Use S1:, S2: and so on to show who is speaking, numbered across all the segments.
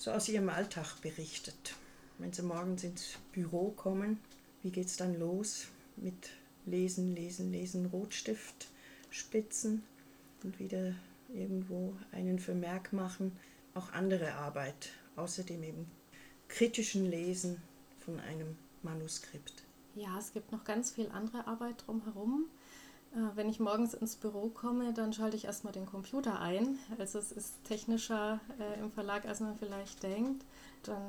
S1: so aus Ihrem Alltag berichtet. Wenn Sie morgens ins Büro kommen, wie geht es dann los mit Lesen, Lesen, Lesen, Rotstift, Spitzen und wieder irgendwo einen Vermerk machen, auch andere Arbeit, außerdem eben kritischen Lesen von einem Manuskript.
S2: Ja, es gibt noch ganz viel andere Arbeit drumherum. Äh, wenn ich morgens ins Büro komme, dann schalte ich erstmal den Computer ein. Also es ist technischer äh, im Verlag, als man vielleicht denkt. Dann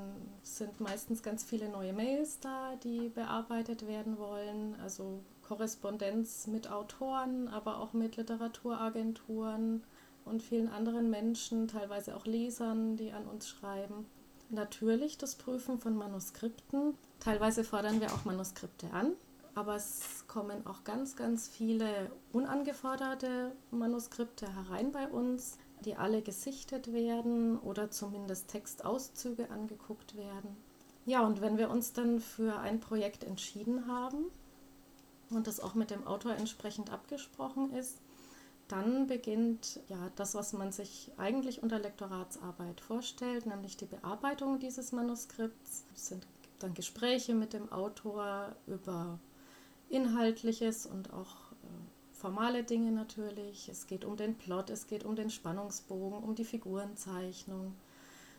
S2: sind meistens ganz viele neue Mails da, die bearbeitet werden wollen. Also Korrespondenz mit Autoren, aber auch mit Literaturagenturen und vielen anderen Menschen, teilweise auch Lesern, die an uns schreiben. Natürlich das Prüfen von Manuskripten. Teilweise fordern wir auch Manuskripte an, aber es kommen auch ganz, ganz viele unangeforderte Manuskripte herein bei uns, die alle gesichtet werden oder zumindest Textauszüge angeguckt werden. Ja, und wenn wir uns dann für ein Projekt entschieden haben und das auch mit dem Autor entsprechend abgesprochen ist, dann beginnt ja das, was man sich eigentlich unter Lektoratsarbeit vorstellt, nämlich die Bearbeitung dieses Manuskripts. Es sind dann Gespräche mit dem Autor über Inhaltliches und auch äh, formale Dinge natürlich. Es geht um den Plot, es geht um den Spannungsbogen, um die Figurenzeichnung.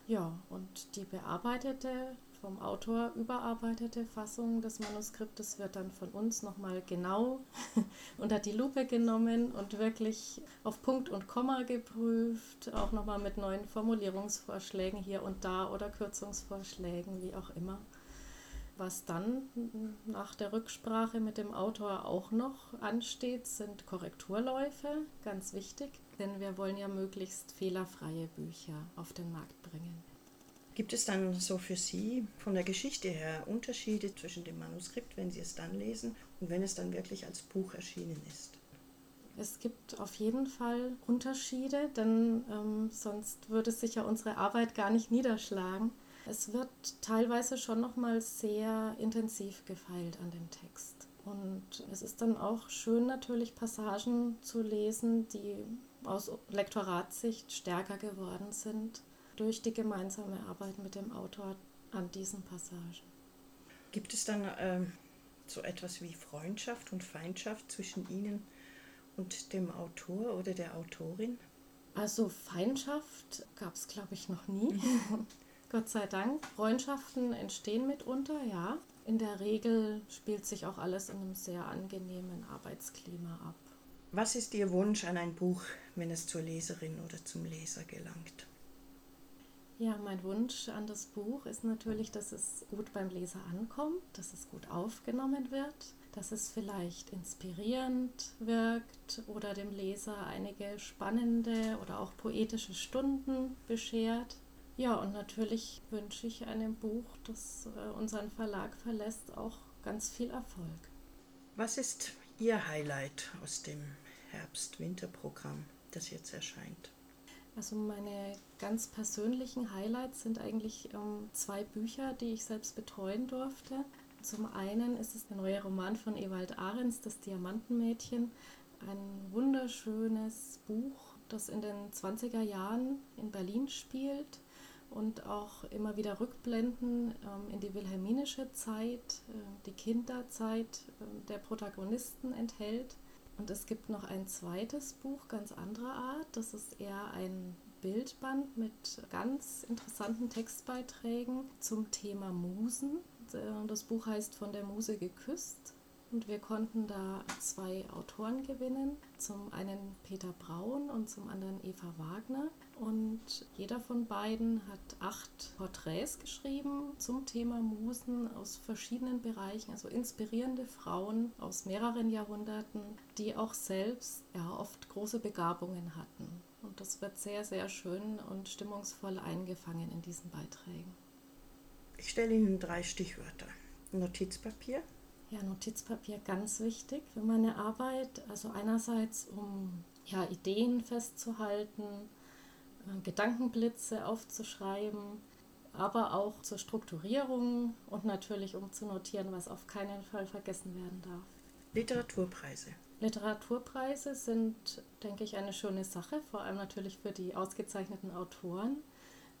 S2: Ja, und die bearbeitete vom Autor überarbeitete Fassung des Manuskriptes wird dann von uns nochmal genau unter die Lupe genommen und wirklich auf Punkt und Komma geprüft, auch nochmal mit neuen Formulierungsvorschlägen hier und da oder Kürzungsvorschlägen, wie auch immer. Was dann nach der Rücksprache mit dem Autor auch noch ansteht, sind Korrekturläufe, ganz wichtig, denn wir wollen ja möglichst fehlerfreie Bücher auf den Markt bringen.
S1: Gibt es dann so für Sie von der Geschichte her Unterschiede zwischen dem Manuskript, wenn Sie es dann lesen, und wenn es dann wirklich als Buch erschienen ist?
S2: Es gibt auf jeden Fall Unterschiede, denn ähm, sonst würde sich ja unsere Arbeit gar nicht niederschlagen. Es wird teilweise schon noch mal sehr intensiv gefeilt an dem Text. Und es ist dann auch schön natürlich Passagen zu lesen, die aus Lektoratssicht stärker geworden sind durch die gemeinsame Arbeit mit dem Autor an diesen Passagen.
S1: Gibt es dann äh, so etwas wie Freundschaft und Feindschaft zwischen Ihnen und dem Autor oder der Autorin?
S2: Also Feindschaft gab es, glaube ich, noch nie. Gott sei Dank. Freundschaften entstehen mitunter, ja. In der Regel spielt sich auch alles in einem sehr angenehmen Arbeitsklima ab.
S1: Was ist Ihr Wunsch an ein Buch, wenn es zur Leserin oder zum Leser gelangt?
S2: Ja, mein Wunsch an das Buch ist natürlich, dass es gut beim Leser ankommt, dass es gut aufgenommen wird, dass es vielleicht inspirierend wirkt oder dem Leser einige spannende oder auch poetische Stunden beschert. Ja, und natürlich wünsche ich einem Buch, das äh, unseren Verlag verlässt, auch ganz viel Erfolg.
S1: Was ist Ihr Highlight aus dem Herbst-Winter-Programm, das jetzt erscheint?
S2: Also meine ganz persönlichen Highlights sind eigentlich ähm, zwei Bücher, die ich selbst betreuen durfte. Zum einen ist es der neue Roman von Ewald Ahrens, Das Diamantenmädchen. Ein wunderschönes Buch, das in den 20er Jahren in Berlin spielt und auch immer wieder Rückblenden ähm, in die wilhelminische Zeit, äh, die Kinderzeit äh, der Protagonisten enthält. Und es gibt noch ein zweites Buch ganz anderer Art. Das ist eher ein Bildband mit ganz interessanten Textbeiträgen zum Thema Musen. Das Buch heißt Von der Muse geküsst. Und wir konnten da zwei Autoren gewinnen. Zum einen Peter Braun und zum anderen Eva Wagner. Und jeder von beiden hat acht Porträts geschrieben zum Thema Musen aus verschiedenen Bereichen, also inspirierende Frauen aus mehreren Jahrhunderten, die auch selbst ja, oft große Begabungen hatten. Und das wird sehr, sehr schön und stimmungsvoll eingefangen in diesen Beiträgen.
S1: Ich stelle Ihnen drei Stichwörter. Notizpapier.
S2: Ja, Notizpapier ganz wichtig für meine Arbeit. Also einerseits, um ja, Ideen festzuhalten, äh, Gedankenblitze aufzuschreiben, aber auch zur Strukturierung und natürlich um zu notieren, was auf keinen Fall vergessen werden darf.
S1: Literaturpreise.
S2: Literaturpreise sind, denke ich, eine schöne Sache, vor allem natürlich für die ausgezeichneten Autoren.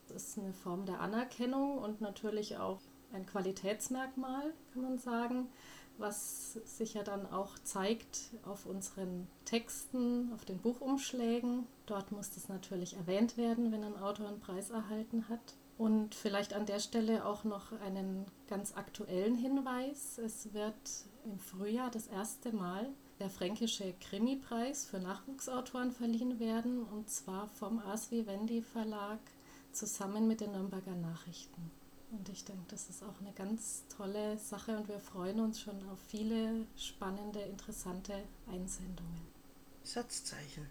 S2: Das ist eine Form der Anerkennung und natürlich auch ein Qualitätsmerkmal, kann man sagen, was sich ja dann auch zeigt auf unseren Texten, auf den Buchumschlägen. Dort muss das natürlich erwähnt werden, wenn ein Autor einen Preis erhalten hat. Und vielleicht an der Stelle auch noch einen ganz aktuellen Hinweis. Es wird im Frühjahr das erste Mal der Fränkische Krimi-Preis für Nachwuchsautoren verliehen werden, und zwar vom Asvi Wendy Verlag zusammen mit den Nürnberger Nachrichten. Und ich denke, das ist auch eine ganz tolle Sache und wir freuen uns schon auf viele spannende, interessante Einsendungen.
S1: Satzzeichen.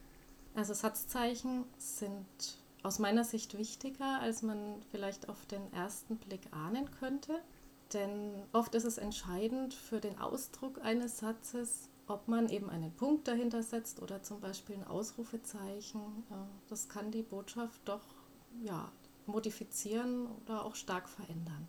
S2: Also Satzzeichen sind aus meiner Sicht wichtiger, als man vielleicht auf den ersten Blick ahnen könnte. Denn oft ist es entscheidend für den Ausdruck eines Satzes, ob man eben einen Punkt dahinter setzt oder zum Beispiel ein Ausrufezeichen. Äh, das kann die Botschaft doch ja, modifizieren oder auch stark verändern.